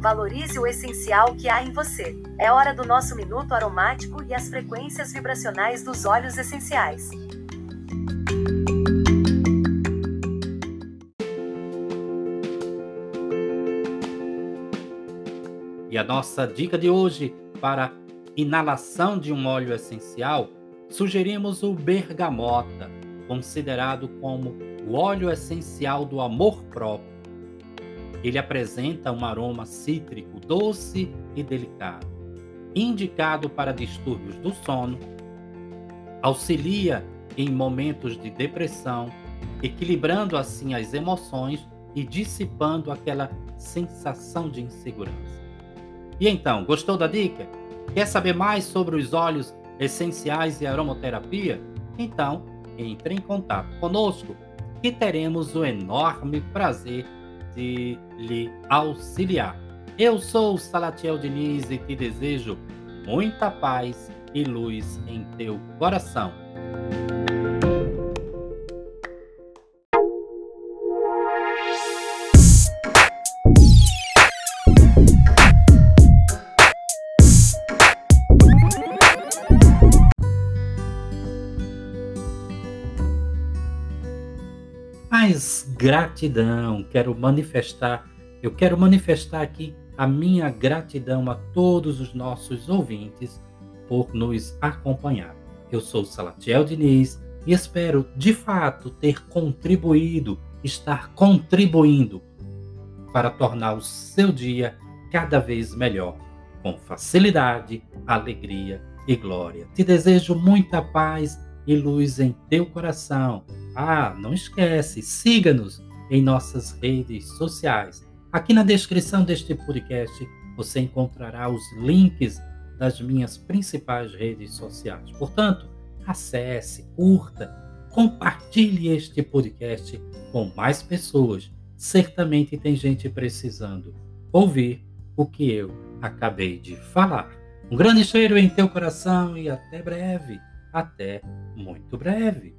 Valorize o essencial que há em você. É hora do nosso minuto aromático e as frequências vibracionais dos óleos essenciais. E a nossa dica de hoje para inalação de um óleo essencial, sugerimos o bergamota, considerado como o óleo essencial do amor próprio ele apresenta um aroma cítrico doce e delicado, indicado para distúrbios do sono, auxilia em momentos de depressão, equilibrando assim as emoções e dissipando aquela sensação de insegurança. E então, gostou da dica? Quer saber mais sobre os óleos essenciais e aromaterapia? Então, entre em contato conosco e teremos o enorme prazer de lhe auxiliar. Eu sou Salatiel Diniz e te desejo muita paz e luz em teu coração. Mas gratidão, quero manifestar, eu quero manifestar aqui a minha gratidão a todos os nossos ouvintes por nos acompanhar. Eu sou Salatiel Diniz e espero de fato ter contribuído, estar contribuindo para tornar o seu dia cada vez melhor, com facilidade, alegria e glória. Te desejo muita paz e luz em teu coração. Ah, não esquece, siga-nos em nossas redes sociais. Aqui na descrição deste podcast você encontrará os links das minhas principais redes sociais. Portanto, acesse, curta, compartilhe este podcast com mais pessoas. Certamente tem gente precisando ouvir o que eu acabei de falar. Um grande cheiro em teu coração e até breve até muito breve.